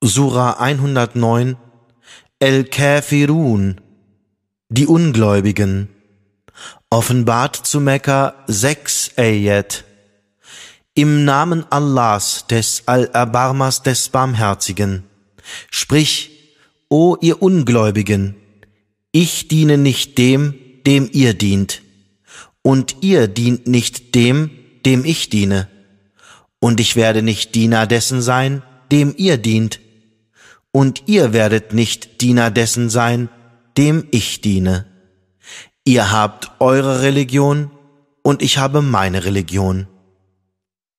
Sura 109 El-Kafirun Die Ungläubigen. Offenbart zu Mekka 6 Ayat. Im Namen Allahs, des Al-Abarmas, des Barmherzigen. Sprich, O ihr Ungläubigen, ich diene nicht dem, dem ihr dient, und ihr dient nicht dem, dem ich diene, und ich werde nicht Diener dessen sein, dem ihr dient, und ihr werdet nicht Diener dessen sein, dem ich diene. Ihr habt eure Religion, und ich habe meine Religion.